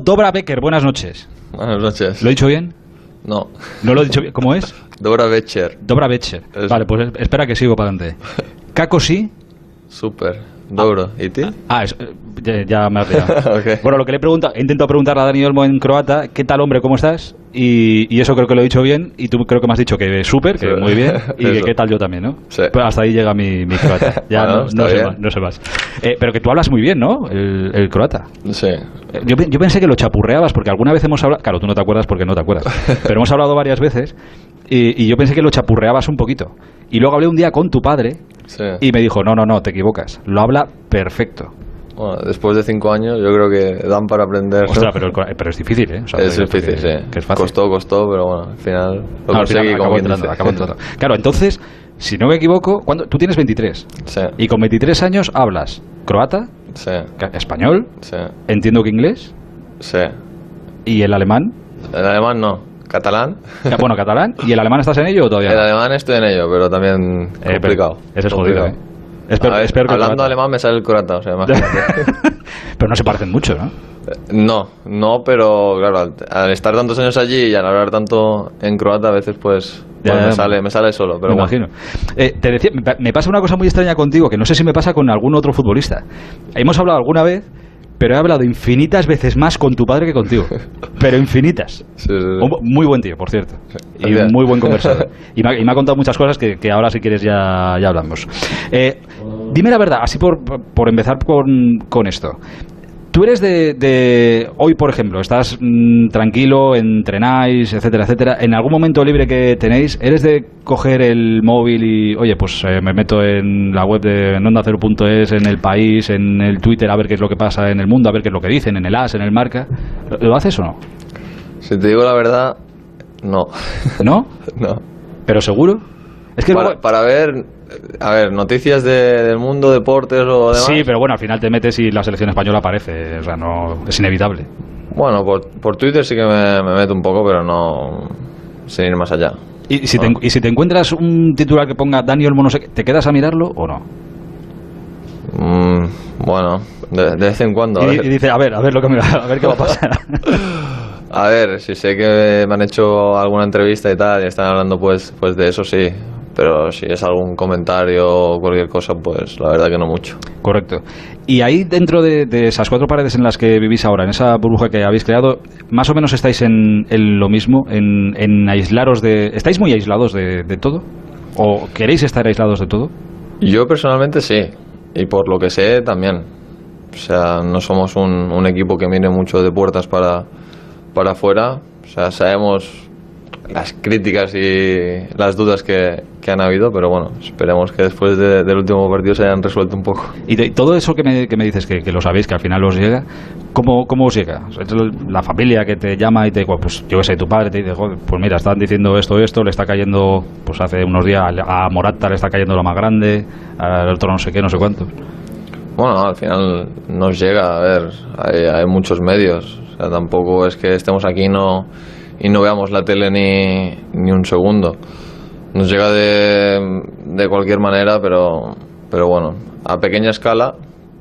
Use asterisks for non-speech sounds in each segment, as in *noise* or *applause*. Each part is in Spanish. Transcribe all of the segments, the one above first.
Dobra Becker, buenas noches. Buenas noches. ¿Lo he dicho bien? No. ¿No lo he dicho bien? ¿Cómo es? *laughs* Dobra Becher. Dobra Becher. Vale, pues es- espera que sigo para adelante. *laughs* Caco sí. Súper. Dobro. ¿Y ti? Ah, es- eh, ya, ya me has liado. *laughs* Ok. Bueno, lo que le he preguntado, he intentado preguntarle a Dani Olmo en croata, ¿qué tal hombre, cómo estás? Y, y eso creo que lo he dicho bien, y tú creo que me has dicho que súper, que Sí. muy bien, *laughs* y que qué tal yo también, ¿no? Sí. Pues hasta ahí llega mi, mi croata. *laughs* Ya Bueno, no, no sé más, no sé más. Eh, pero que tú hablas muy bien, ¿no? El, el croata. Sí. Eh, Yo, yo pensé que lo chapurreabas, porque alguna vez hemos hablado, claro, tú no te acuerdas porque no te acuerdas, pero hemos hablado varias veces, y, y yo pensé que lo chapurreabas un poquito. Y luego hablé un día con tu padre, Sí. y me dijo, no, no, no, te equivocas, lo habla perfecto. Bueno, después de cinco años yo creo que dan para aprender. ¿no? Ostras, pero, el cora- pero es difícil, ¿eh? O sea, es difícil, que- sí. Que es fácil. Costó, costó, pero bueno, al final lo No, final conseguí, acabó quien entrando, acabó entrando. Claro, entonces, si no me equivoco, ¿cuándo? tú tienes 23 Sí, y con 23 años hablas croata, sí, español, sí, entiendo que inglés sí. y el alemán, El alemán no. Catalán. ca- bueno, catalán, y el alemán estás en ello o todavía El no? alemán estoy en ello, pero también Eh, pero complicado. ese es jodido, complicado. ¿eh? Es peor, A ver, que hablando alemán me sale el croata, o sea, *laughs* pero no se parecen mucho, ¿no? No, no, pero claro, al, al estar tantos años allí y al hablar tanto en croata, a veces pues, Ya, pues me, sale, me sale solo. Pero me bueno. imagino. Eh, te decía, me pasa una cosa muy extraña contigo, que no sé si me pasa con algún otro futbolista. Hemos hablado alguna vez, pero he hablado infinitas veces más con tu padre que contigo. *laughs* Pero infinitas. Sí, sí, sí. Un bu- muy buen tío, por cierto. Y Gracias. muy buen conversador. *laughs* Y me, ha, y me ha contado muchas cosas que, que ahora, si quieres, ya, ya hablamos. Eh, dime la verdad, así por, por empezar con, con esto. Tú eres de, de- Hoy, por ejemplo, estás mm, tranquilo, entrenáis, etcétera, etcétera. En algún momento libre que tenéis, ¿eres de coger el móvil y, oye, pues eh, me meto en la web de ondacero.es, en el país, en el Twitter, a ver qué es lo que pasa en el mundo, a ver qué es lo que dicen, en el AS, en el Marca? ¿Lo, lo haces o no? Si te digo la verdad, no. ¿No? *laughs* no. ¿Pero seguro? Es que Para, luego- para ver, a ver, noticias de- del mundo, deportes o demás. Sí, pero bueno, al final te metes y la selección española aparece. O sea, no, es inevitable. Bueno, por, por Twitter sí que me, me meto un poco, pero no sin ir más allá. Y si, te, y si te encuentras un titular que ponga Daniel Mono, ¿te quedas a mirarlo o no? Mm, bueno, de, de vez en cuando. a Y, ver. y dice, a ver, a ver lo que me va- a ver qué va a pasar. *laughs* A ver, si sé que me han hecho alguna entrevista y tal y están hablando pues, pues de eso sí, pero si es algún comentario o cualquier cosa, pues la verdad que no mucho. Correcto. Y ahí dentro de, de esas cuatro paredes en las que vivís ahora, en esa burbuja que habéis creado, más o menos estáis en, en lo mismo, en, en aislaros de... ¿Estáis muy aislados de, de todo? ¿O queréis estar aislados de todo? Yo personalmente sí, y por lo que sé también. O sea, no somos un, un equipo que mire mucho de puertas para, para afuera. O sea, sabemos las críticas y las dudas que, que han habido, pero bueno, esperemos que después de- del último partido se hayan resuelto un poco. Y de- todo eso que me, que me dices, que, que lo sabéis, que al final os llega, ¿cómo, cómo os llega? La familia que te llama y te dice, pues yo qué sé, tu padre te dice, "Joder, pues mira, están diciendo esto, esto, le está cayendo, pues hace unos días a Morata le está cayendo lo más grande, al otro no sé qué, no sé cuánto. Bueno, al final nos llega, a ver, hay, hay muchos medios. O sea, tampoco es que estemos aquí no, y no veamos la tele ni, ni un segundo. Nos llega de, de cualquier manera, pero, pero bueno, a pequeña escala,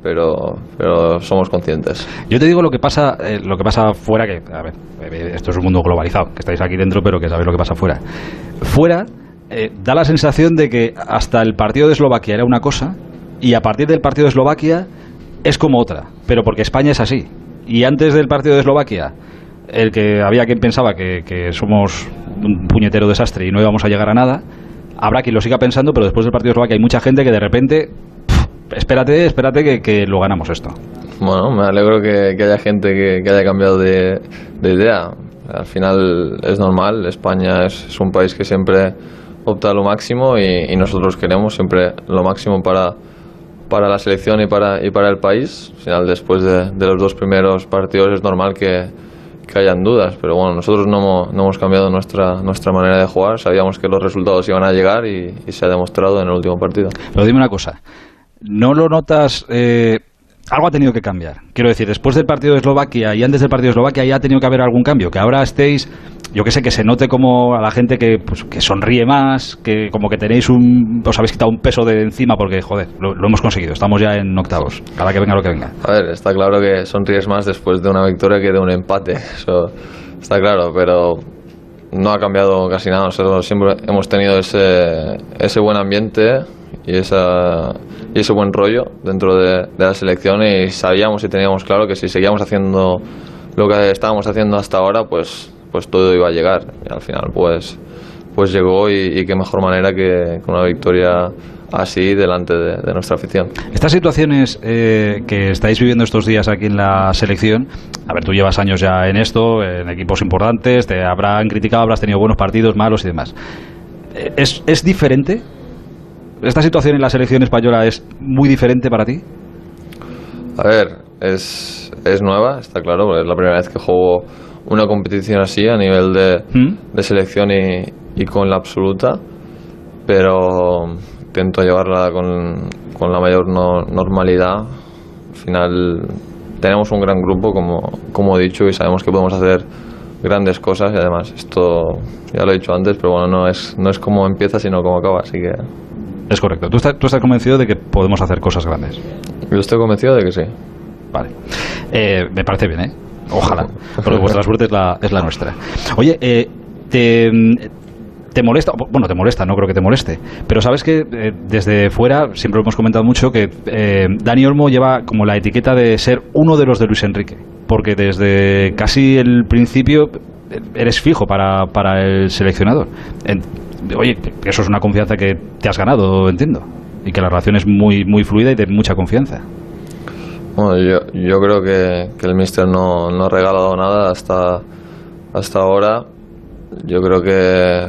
pero, pero somos conscientes. Yo te digo lo que pasa, eh, lo que pasa fuera, que a ver, eh, esto es un mundo globalizado, que estáis aquí dentro, pero que sabéis lo que pasa fuera. Fuera eh, da la sensación de que hasta el partido de Eslovaquia era una cosa y a partir del partido de Eslovaquia es como otra, pero porque España es así. Y antes del partido de Eslovaquia, el que había quien pensaba que, somos un puñetero desastre y no íbamos a llegar a nada, habrá quien lo siga pensando, pero después del partido de Eslovaquia hay mucha gente que de repente, pf, espérate, espérate que, que lo ganamos esto. Bueno, me alegro que, que haya gente que, haya cambiado de, de idea. Al final es normal, España es, un país que siempre opta a lo máximo y, nosotros queremos siempre lo máximo para, para la selección y para, y para el país. Al final, después de, de los dos primeros partidos es normal que, que hayan dudas, pero bueno, nosotros no no hemos cambiado nuestra, nuestra manera de jugar, sabíamos que los resultados iban a llegar y, y se ha demostrado en el último partido. Pero dime una cosa, ¿no lo notas? eh, algo ha tenido que cambiar. Quiero decir, después del partido de Eslovaquia y antes del partido de Eslovaquia ya ha tenido que haber algún cambio. Que ahora estéis, yo que sé, que se note como a la gente que, pues, que sonríe más, que como que tenéis un, os habéis quitado un peso de encima porque, joder, lo, hemos conseguido. Estamos ya en octavos, cada que venga lo que venga. A ver, está claro que sonríes más después de una victoria que de un empate. Eso está claro, pero no ha cambiado casi nada. Nosotros siempre hemos tenido ese, ese buen ambiente y, esa, y ese buen rollo dentro de, la selección y sabíamos y teníamos claro que si seguíamos haciendo lo que estábamos haciendo hasta ahora, pues, pues todo iba a llegar. Y al final, pues, pues llegó y, qué mejor manera que con una victoria así delante de, nuestra afición. Estas situaciones eh, que estáis viviendo estos días aquí en la selección, a ver, tú llevas años ya en esto, en equipos importantes, te habrán criticado, habrás tenido buenos partidos, malos y demás. ¿Es, es diferente ¿Esta situación en la selección española es muy diferente para ti? A ver, es, es nueva, está claro, es la primera vez que juego una competición así a nivel de, ¿Mm? de selección y, y, con la absoluta, pero intento llevarla con, con la mayor normalidad. Al final tenemos un gran grupo, como, como he dicho, y sabemos que podemos hacer grandes cosas y además esto ya lo he dicho antes, pero bueno, no es, no es como empieza, sino como acaba, así que es correcto. ¿Tú estás, convencido de que podemos hacer cosas grandes? Yo estoy convencido de que sí. Vale. Eh, me parece bien, ¿eh? Ojalá. Porque vuestra suerte es la, es la nuestra. Oye, eh, te, te molesta, bueno, te molesta, no creo que te moleste, pero sabes que eh, desde fuera siempre lo hemos comentado mucho que Dani Olmo lleva como la etiqueta de ser uno de los de Luis Enrique, porque desde casi el principio eres fijo para, para el seleccionador oye, eso es una confianza que te has ganado, entiendo, y que la relación es muy, muy fluida y de mucha confianza. Bueno, yo, yo creo que, el míster no, no, ha regalado nada hasta, hasta ahora. Yo creo que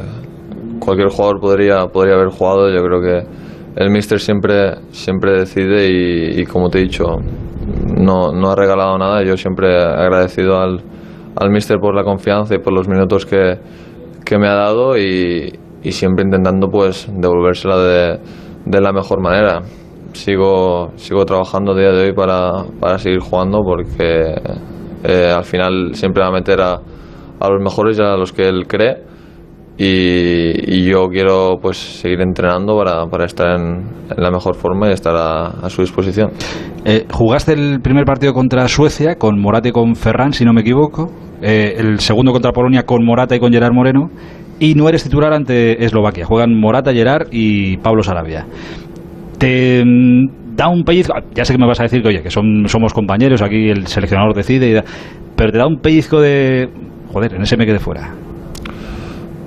cualquier jugador podría, podría haber jugado. Yo creo que el míster siempre, siempre decide y, como te he dicho, no, no ha regalado nada. Yo siempre agradecido al, al míster por la confianza y por los minutos que, que me ha dado y, y siempre intentando pues devolvérsela de, de la mejor manera. Sigo, sigo trabajando día de hoy para, para seguir jugando porque eh, al final siempre va a meter a, a los mejores y a los que él cree y, yo quiero pues seguir entrenando para, para estar en, la mejor forma y estar a, su disposición. Eh, jugaste el primer partido contra Suecia con Morata y con Ferran, si no me equivoco. Eh, el segundo contra Polonia con Morata y con Gerard Moreno y no eres titular ante Eslovaquia. Juegan Morata, Gerard y Pablo Sarabia. Te mm, da un pellizco, ya sé que me vas a decir que oye, que son, somos compañeros, aquí el seleccionador decide, pero te da un pellizco de, joder, en ese me quedé fuera.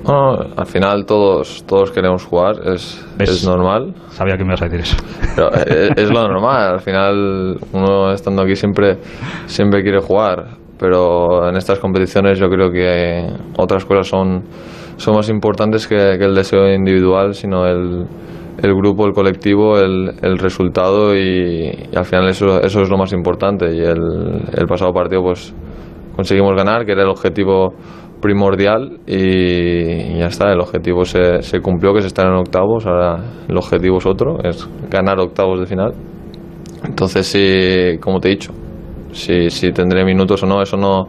al final todos todos queremos jugar, es, es, normal. Sabía que me ibas a decir eso. Pero es, eh, *laughs* es, lo normal, al final uno estando aquí siempre, siempre quiere jugar, pero en estas competiciones yo creo que otras cosas son son más importantes que, el deseo individual, sino el, el grupo, el colectivo, el, el resultado y, al final eso, eso es lo más importante. Y el, el pasado partido pues conseguimos ganar, que era el objetivo primordial y, ya está, el objetivo se, se cumplió, que se están en octavos, ahora el objetivo es otro, es ganar octavos de final. Entonces, sí, como te he dicho, si, si tendré minutos o no, eso no,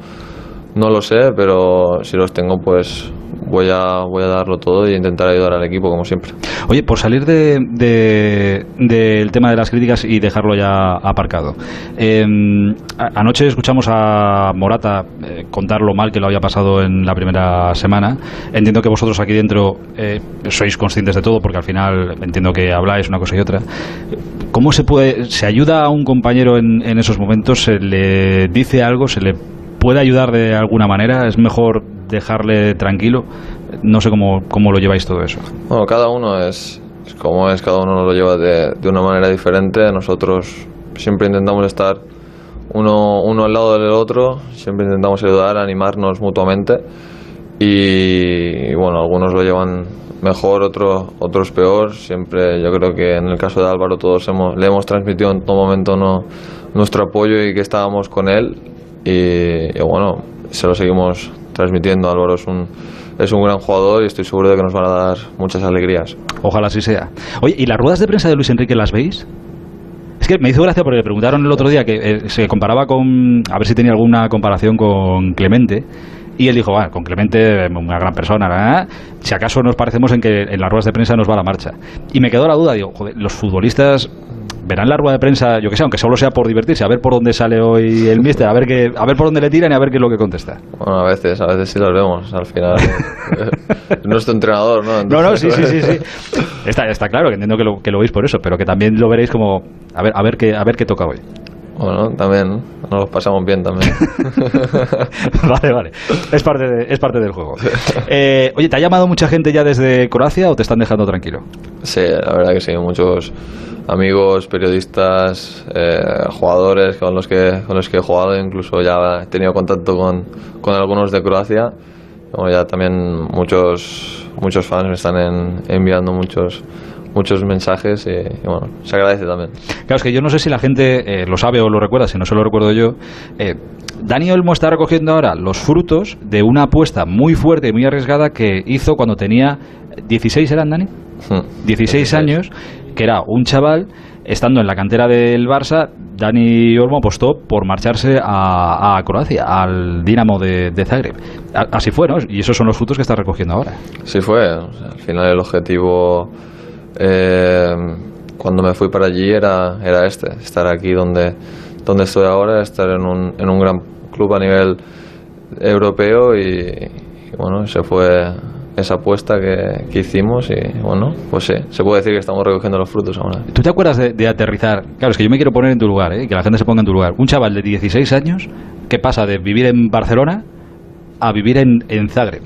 no lo sé, pero si los tengo, pues voy a, voy a darlo todo e intentar ayudar al equipo como siempre. Oye, por salir del de, tema de las críticas y dejarlo ya aparcado. Em, anoche escuchamos a Morata eh, contar lo mal que lo había pasado en la primera semana. Entiendo que vosotros aquí dentro eh, sois conscientes de todo porque al final entiendo que habláis una cosa y otra. ¿Cómo se puede, se ayuda a un compañero en, en esos momentos? ¿Se le dice algo? ¿Se le puede ayudar de alguna manera? ¿Es mejor dejarle tranquilo? No sé cómo, cómo lo lleváis todo eso. Bueno, cada uno es, como es, cada uno lo lleva de, de, una manera diferente. Nosotros siempre intentamos estar uno, uno al lado del otro, siempre intentamos ayudar, animarnos mutuamente. Y, bueno, algunos lo llevan mejor, otros, otros peor. Siempre yo creo que en el caso de Álvaro todos hemos, le hemos transmitido en todo momento no, nuestro apoyo y que estábamos con él. Y, y bueno, se lo seguimos transmitiendo. Álvaro es un, es un gran jugador y estoy seguro de que nos van a dar muchas alegrías. Ojalá así sea. Oye, ¿y las ruedas de prensa de Luis Enrique las veis? que me hizo gracia porque le preguntaron el otro día que eh, se comparaba con. A ver si tenía alguna comparación con Clemente. Y él dijo, bueno, con Clemente, una gran persona, si acaso nos parecemos en que en las ruedas de prensa nos va la marcha. Y me quedó la duda, digo, joder, los futbolistas verán la rueda de prensa, yo que sé, aunque solo sea por divertirse, a ver por dónde sale hoy el mister, a ver que, a ver por dónde le tiran y a ver qué es lo que contesta. Bueno, a veces, a veces sí los vemos, al final. *laughs* nuestro entrenador, ¿no? no, no, sí, sí, sí, sí. *laughs* Está, está claro, que entiendo que lo, que lo veis por eso, pero que también lo veréis como, a ver, a ver qué, a ver qué toca hoy. Bueno, también nos lo pasamos bien también. *laughs* vale, vale. Es parte, es parte del juego. Eh, oye, ¿te ha llamado mucha gente ya desde Croacia o te están dejando tranquilo? Sí, la verdad que sí. Muchos amigos, periodistas, eh, jugadores con los, que, con los que he jugado. Incluso ya he tenido contacto con, con algunos de Croacia. Bueno, ya también muchos, muchos fans me están enviando muchos muchos mensajes y, bueno, se agradece también. Claro, es que yo no sé si la gente eh, lo sabe o lo recuerda, si no se lo recuerdo yo. Eh, Dani Olmo está recogiendo ahora los frutos de una apuesta muy fuerte y muy arriesgada que hizo cuando tenía 16, ¿eran Dani? 16 hmm. años, que era un chaval estando en la cantera del Barça, Dani Olmo apostó por marcharse a, Croacia, al Dinamo de, Zagreb. así fue, ¿no? Y esos son los frutos que está recogiendo ahora. Sí fue. al final el objetivo eh, cuando me fui para allí era, era este, estar aquí donde, donde estoy ahora, estar en un, en un gran club a nivel europeo y, bueno, se fue esa apuesta que, que, hicimos y bueno, pues sí, se puede decir que estamos recogiendo los frutos ahora. ¿Tú te acuerdas de, aterrizar? Claro, es que yo me quiero poner en tu lugar, ¿eh? que la gente se ponga en tu lugar. Un chaval de 16 años que pasa de vivir en Barcelona a vivir en, en Zagreb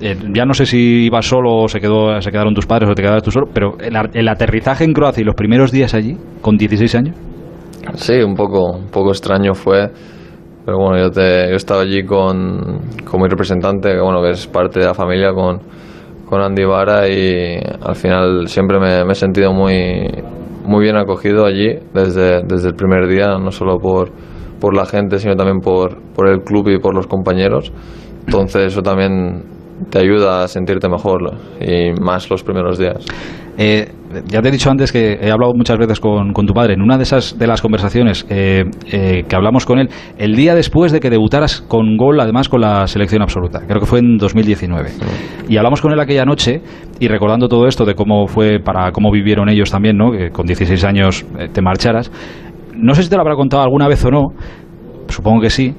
eh, ya no sé si ibas solo o se, quedó, se quedaron tus padres o te quedaste tú solo, pero el, aterrizaje en Croacia y los primeros días allí, con 16 años. Sí, un poco, un poco extraño fue. Pero bueno, yo, te, yo he estado allí con, con mi representante, que bueno, que es parte de la familia, con, con Andy Vara y al final siempre me, me, he sentido muy, muy bien acogido allí desde, desde el primer día, no solo por, por la gente, sino también por, por el club y por los compañeros. Entonces eso también te ayuda a sentirte mejor y más los primeros días. Eh, ya te he dicho antes que he hablado muchas veces con, tu padre. En una de esas de las conversaciones eh, eh, que hablamos con él, el día después de que debutaras con gol, además con la selección absoluta, creo que fue en 2019. Y hablamos con él aquella noche y recordando todo esto de cómo fue para cómo vivieron ellos también, ¿no? Que con 16 años te marcharas. No sé si te lo habrá contado alguna vez o no. Supongo que sí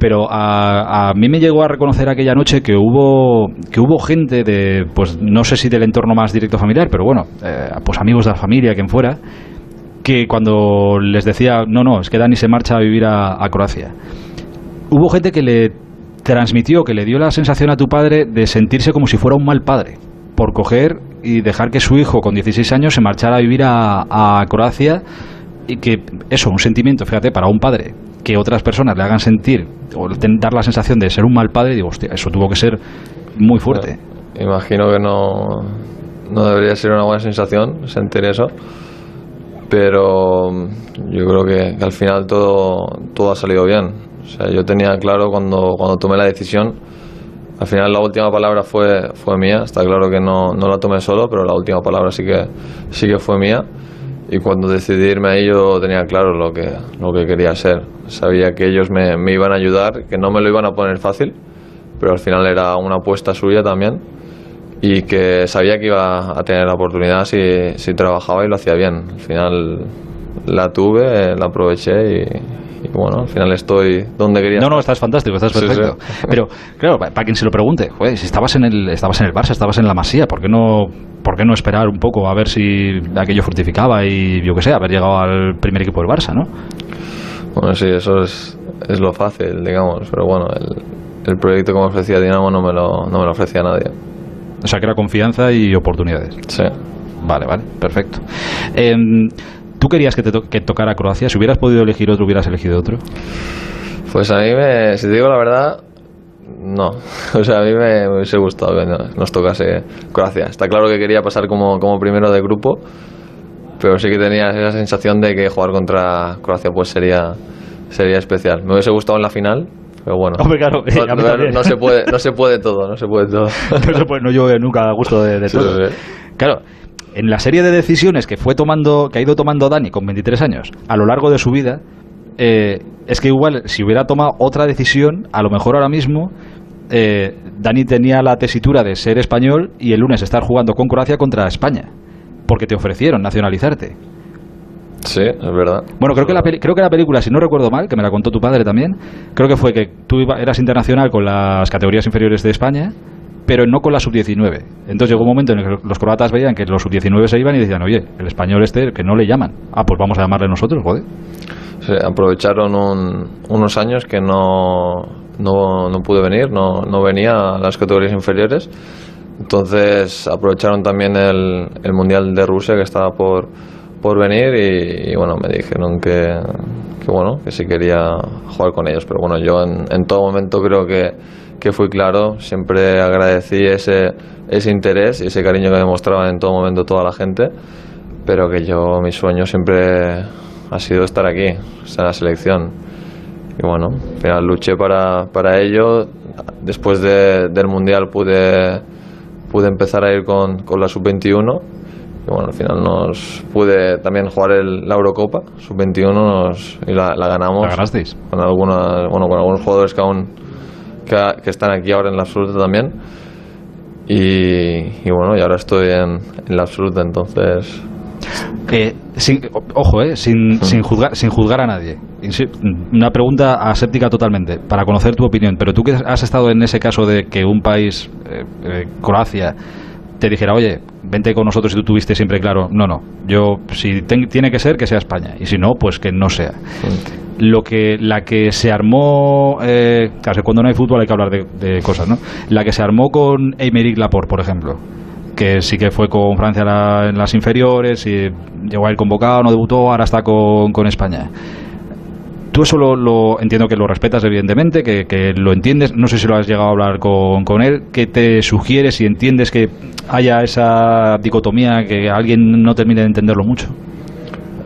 pero a, mí me llegó a reconocer aquella noche que hubo que hubo gente de pues no sé si del entorno más directo familiar pero bueno eh, pues amigos de la familia quien fuera que cuando les decía no no es que Dani se marcha a vivir a, Croacia hubo gente que le transmitió que le dio la sensación a tu padre de sentirse como si fuera un mal padre por coger y dejar que su hijo con 16 años se marchara a vivir a, a Croacia y que eso un sentimiento fíjate para un padre que otras personas le hagan sentir o dar la sensación de ser un mal padre, digo, hostia, eso tuvo que ser muy fuerte. imagino que no, no debería ser una buena sensación sentir eso, pero yo creo que, al final todo, todo ha salido bien. O sea, yo tenía claro cuando, cuando tomé la decisión, al final la última palabra fue, fue mía, está claro que no, no la tomé solo, pero la última palabra sí que, sí que fue mía y cuando decidí irme ahí yo tenía claro lo que, lo que quería ser. Sabía que ellos me, me, iban a ayudar, que no me lo iban a poner fácil, pero al final era una apuesta suya también y que sabía que iba a tener la oportunidad si, si trabajaba y lo hacía bien. Al final la tuve, la aproveché y, y bueno, al final estoy donde quería. No, no, estás fantástico, estás perfecto. Pero claro, para quien se lo pregunte, si estabas en el estabas en el Barça, estabas en la Masía, ¿por qué no por qué no esperar un poco a ver si aquello fructificaba y yo qué sé, haber llegado al primer equipo del Barça, ¿no? Bueno, sí, eso es, es lo fácil, digamos, pero bueno, el, el proyecto que me ofrecía Dinamo no me lo, no me lo ofrecía nadie. O sea, que era confianza y oportunidades. Sí. Vale, vale, perfecto. Eh, ¿Tú querías que te que tocara Croacia? Si hubieras podido elegir otro, ¿hubieras elegido otro? Pues a mí, me, si te digo la verdad, no. *laughs* O sea, a mí me, hubiese gustado que nos tocase Croacia. Está claro que quería pasar como, como primero de grupo, pero sí que tenía esa sensación de que jugar contra Croacia pues sería, sería especial. Me hubiese gustado en la final, pero bueno, claro, *laughs* no, se puede, no se puede todo, no se puede todo. *laughs* no se puede, no yo nunca a gusto de, todo. Claro, en la serie de decisiones que fue tomando, que ha ido tomando Dani con 23 años a lo largo de su vida, eh, es que igual si hubiera tomado otra decisión, a lo mejor ahora mismo eh, Dani tenía la tesitura de ser español y el lunes estar jugando con Croacia contra España, porque te ofrecieron nacionalizarte. Sí, es verdad. Bueno, creo que, la creo que la película, si no recuerdo mal, que me la contó tu padre también, creo que fue que tú eras internacional con las categorías inferiores de España, pero no con la sub-19. Entonces llegó un momento en el que los croatas veían que los sub-19 se iban y decían, oye, el español este, que no le llaman. Ah, pues vamos a llamarle nosotros, joder. Sí, aprovecharon unos años que no, no, no pude venir, no, no venía a las categorías inferiores. Entonces aprovecharon también el, el Mundial de Rusia que estaba por por venir y, bueno, me dijeron que, que, bueno, que si quería jugar con ellos. Pero bueno, yo en, en todo momento creo que, que, fui claro, siempre agradecí ese, ese interés y ese cariño que demostraba en todo momento toda la gente, pero que yo, mi sueño siempre ha sido estar aquí, estar en la selección. Y bueno, al final luché para, para ello. Después de, del Mundial pude, pude empezar a ir con, con la Sub-21 bueno, al final nos pude también jugar el, la Eurocopa sub-21 y la, ganamos. ¿La ganasteis? Con, alguna, bueno, con algunos jugadores que aún que, están aquí ahora en la absoluta también. Y, bueno, y ahora estoy en, en la absoluta, entonces. Eh, sin, ojo, eh, sin, sin, juzgar, sin juzgar a nadie. Una pregunta aséptica totalmente, para conocer tu opinión. Pero tú que has estado en ese caso de que un país, eh, eh Croacia, te dijera, oye, vente con nosotros y tú tuviste siempre claro, no, no, yo si tiene que ser que sea España y si no, pues que no sea. Lo que la que se armó, eh, cuando no hay fútbol hay que hablar de, cosas, ¿no? La que se armó con Eymeric Laporte, por ejemplo, que sí que fue con Francia en las inferiores y llegó a ir convocado, no debutó, ahora está con, con España Tú eso lo, entiendo que lo respetas, evidentemente, que, lo entiendes. No sé si lo has llegado a hablar con, con él. ¿Qué te sugiere si entiendes que haya esa dicotomía que alguien no termine de entenderlo mucho?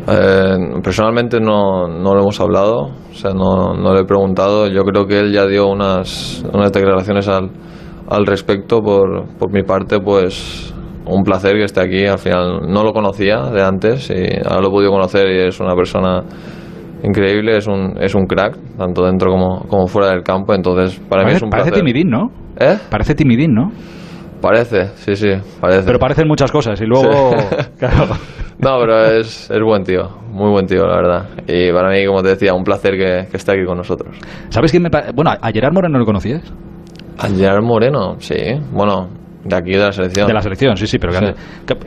Eh, personalmente no, no, lo hemos hablado, o sea, no, no, le he preguntado. Yo creo que él ya dio unas, unas declaraciones al, al respecto. Por, por mi parte, pues un placer que esté aquí. Al final no lo conocía de antes y ahora lo he podido conocer y es una persona increíble, es un, es un crack, tanto dentro como, como fuera del campo, entonces para mí es un parece timidín, ¿no? ¿Eh? Parece timidín, ¿no? Parece, sí, sí, parece. Pero parecen muchas cosas y luego... *laughs* *laughs* No, pero es, es buen tío, muy buen tío, la verdad. Y para mí, como te decía, un placer que, que esté aquí con nosotros. ¿Sabes quién me Bueno, ¿a Gerard Moreno lo conocías? A Gerard Moreno, sí. Bueno, de aquí de la selección. De la selección, sí, sí, pero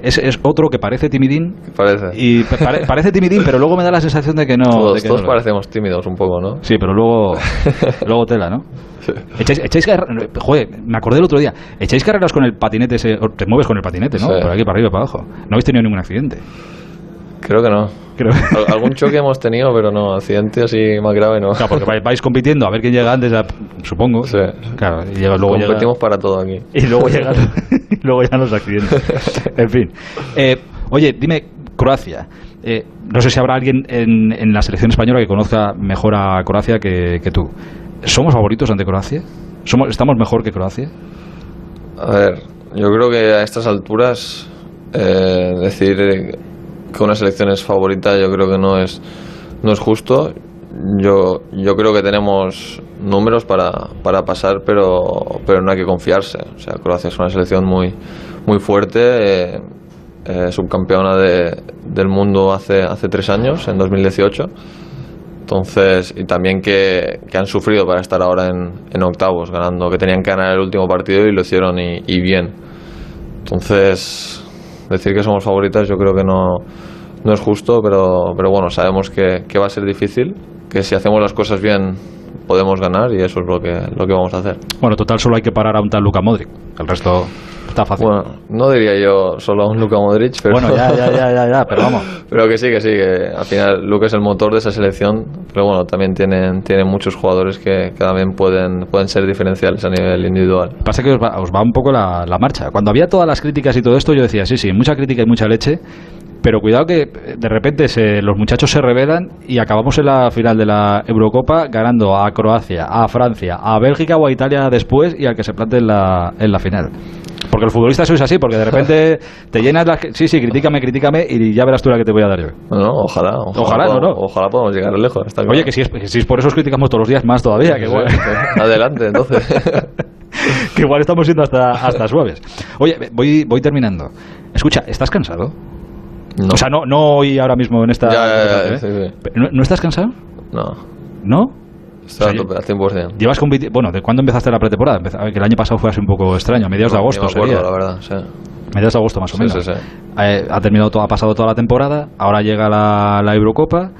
es, es, otro que parece timidín. Parece. Y parece timidín, pero luego me da la sensación de que no. Todos, que todos parecemos tímidos un poco, ¿no? Sí, pero luego, *laughs* luego tela, ¿no? Echáis, echáis joder, me acordé el otro día. Echáis carreras con el patinete, ese, te mueves con el patinete, ¿no? Por aquí, para arriba, para abajo. No habéis tenido ningún accidente. Creo que no. Creo. *laughs* Algún choque hemos tenido, pero no, accidente así más grave no. Claro, porque vais, compitiendo a ver quién llega antes, supongo. Sí. Claro, y luego Competimos para todo aquí. *laughs* Y luego llegan, *laughs* luego llegan los accidentes. En fin. Eh, oye, dime, Croacia. Eh, no sé si habrá alguien en, en, la selección española que conozca mejor a Croacia que, que tú. ¿Somos favoritos ante Croacia? ¿Somos, ¿Estamos mejor que Croacia? A ver, yo creo que a estas alturas eh, decir que una selección es favorita yo creo que no es, no es justo. Yo, yo creo que tenemos números para, para pasar, pero, pero no hay que confiarse. O sea, Croacia es una selección muy, muy fuerte, eh, eh, subcampeona de, del mundo hace, hace tres años, en 2018. Entonces, y también que, que, han sufrido para estar ahora en, en, octavos, ganando, que tenían que ganar el último partido y lo hicieron y, y bien. Entonces, decir que somos favoritas yo creo que no, no es justo, pero, pero bueno, sabemos que, que, va a ser difícil, que si hacemos las cosas bien podemos ganar y eso es lo que, lo que vamos a hacer. Bueno, total solo hay que parar a un tal Luka Modric, el resto está fácil. Bueno, no diría yo solo a un Luka Modric, pero... Bueno, ya, ya, ya, ya, pero vamos. *laughs* pero que sí, que sí, que al final Luka es el motor de esa selección, pero bueno, también tienen, tienen muchos jugadores que, que también pueden, pueden ser diferenciales a nivel individual. Pasa que os va, os va un poco la, la marcha. Cuando había todas las críticas y todo esto, yo decía, sí, sí, mucha crítica y mucha leche, pero cuidado que de repente se, los muchachos se revelan y acabamos en la final de la Eurocopa ganando a Croacia, a Francia, a Bélgica o a Italia después y al que se plante en la, en la final. Porque el futbolista sois así, porque de *laughs* repente te llenas la... Sí, sí, critícame, critícame y ya verás tú la que te voy a dar yo. Bueno, ojalá. Ojalá, Ojalá, no, podamos, no. ojalá podamos llegar lejos. Oye, claro. que si es, que si es por eso os criticamos todos los días más todavía, que. Adelante, entonces. *laughs* que igual estamos siendo hasta, hasta suaves. Oye, voy, voy terminando. Escucha, ¿estás cansado? No. O sea, no, no hoy ahora mismo en esta... Ya, ya, ya, ¿eh? sí, sí. ¿No, no estás cansado? No. ¿No? Está O sea, a tope, al 100%. Llevas Bueno, ¿de cuándo empezaste la pretemporada? Que el año pasado fue así un poco extraño, a mediados de Ni agosto me acuerdo, sería. la verdad. sí. Mediados de agosto más o Sí, menos. sí. Eh, ha terminado todo, ha pasado toda la temporada, ahora llega la, la Eurocopa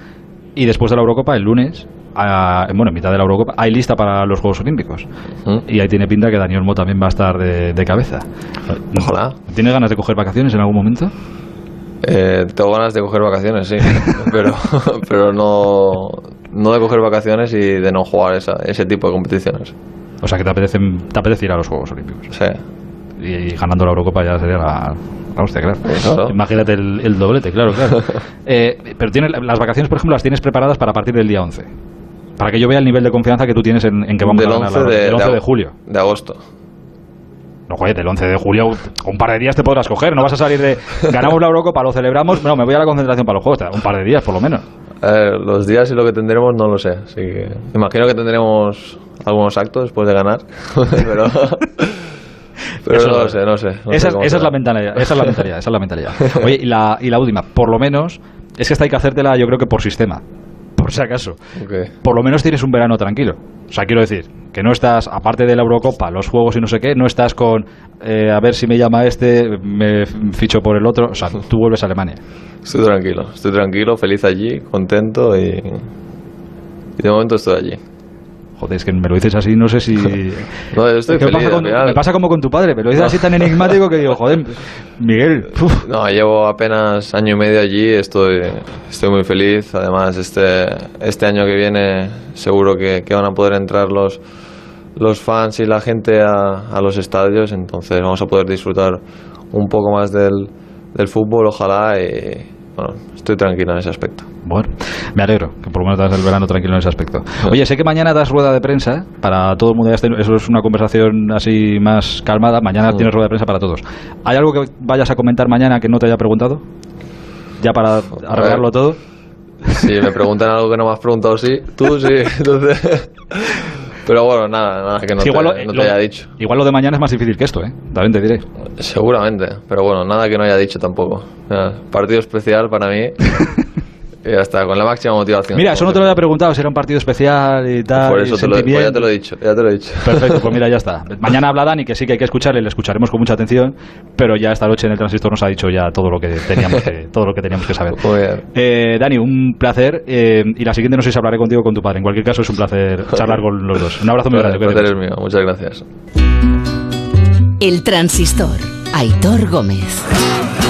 y después de la Eurocopa, el lunes, a- bueno, en mitad de la Eurocopa, hay lista para los Juegos Olímpicos. ¿Mm? Y ahí tiene pinta que Dani Olmo también va a estar de, de cabeza. Ojalá. ¿Tienes ganas de coger vacaciones en algún momento? Eh, tengo ganas de coger vacaciones, sí. *laughs* pero pero no, no de coger vacaciones y de no jugar esa, ese tipo de competiciones. O sea, que te apetece, te apetece ir a los Juegos Olímpicos. Sí. Y, y ganando la Eurocopa ya sería la, la hostia, claro. Claro. Imagínate el, el doblete, claro, claro. *laughs* Eh, pero tienes, las vacaciones, por ejemplo, las tienes preparadas para partir del día 11. Para que yo vea el nivel de confianza que tú tienes en, en que vamos Del a ganar 11 la- de, del 11 de julio. De agosto. No, joder, del 11 de julio, un par de días te podrás coger. No vas a salir de. Ganamos la Eurocopa, lo celebramos. No, me voy a la concentración para los juegos. Un par de días, por lo menos. Eh, los días y lo que tendremos no lo sé. Así que imagino que tendremos algunos actos después de ganar. *laughs* pero pero Eso- no lo sé, no sé. no esa, esa es la mentalidad. Esa es la mentalidad. Esa es la mentalidad. *laughs* Oye, y la, y la última, por lo menos, es que esta hay que hacértela, yo creo que por sistema. Por si acaso. Por lo menos tienes un verano tranquilo. O sea, quiero decir, que no estás, aparte de la Eurocopa, los juegos y no sé qué, no estás con eh, a ver si me llama este, me ficho por el otro. O sea, tú vuelves a Alemania. Estoy tranquilo, estoy tranquilo, feliz allí, contento y, y de momento estoy allí. Joder, es que me lo dices así, no sé si. *laughs* No, yo estoy ¿Qué feliz. pasa con- me pasa como con tu padre, me lo dices así tan enigmático que digo, joder, Miguel, uf, No, llevo apenas año y medio allí, estoy, estoy muy feliz. Además, este, este año que viene seguro que, que van a poder entrar los, los fans y la gente a, a los estadios, entonces vamos a poder disfrutar un poco más del, del fútbol, ojalá. Y, bueno, estoy tranquilo en ese aspecto. Bueno, me alegro que por lo menos das el verano tranquilo en ese aspecto. Oye, sé que mañana das rueda de prensa para todo el mundo. ya esté- Eso es una conversación así más calmada. Mañana tienes rueda de prensa para todos. ¿Hay algo que vayas a comentar mañana que no te haya preguntado? Ya para arreglarlo todo. Si me preguntan algo que no me has preguntado, sí, tú sí, *laughs* entonces... Pero bueno, nada, nada que no, Sí, te, igual, lo, no te lo- haya dicho. igual lo de mañana es más difícil que esto, ¿eh? También te diré. Seguramente, pero bueno, nada que no haya dicho tampoco. Partido especial para mí. *laughs* y ya está, con la máxima motivación. Mira, eso no te lo había preguntado, si era un partido especial y tal. Por eso te lo, pues ya te lo he dicho, ya te lo he dicho. Perfecto, pues mira, ya está. *laughs* Mañana habla Dani, que sí que hay que escucharle, le escucharemos con mucha atención, pero ya esta noche en el transistor nos ha dicho ya todo lo que teníamos que, *laughs* todo lo que, teníamos que saber. Eh, Dani, un placer. eh, y la siguiente no sé si hablaré contigo o con tu padre. En cualquier caso, es un placer *laughs* charlar con los dos. Un abrazo muy grande. El placer es mío, muchas gracias. El transistor. Aitor Gómez.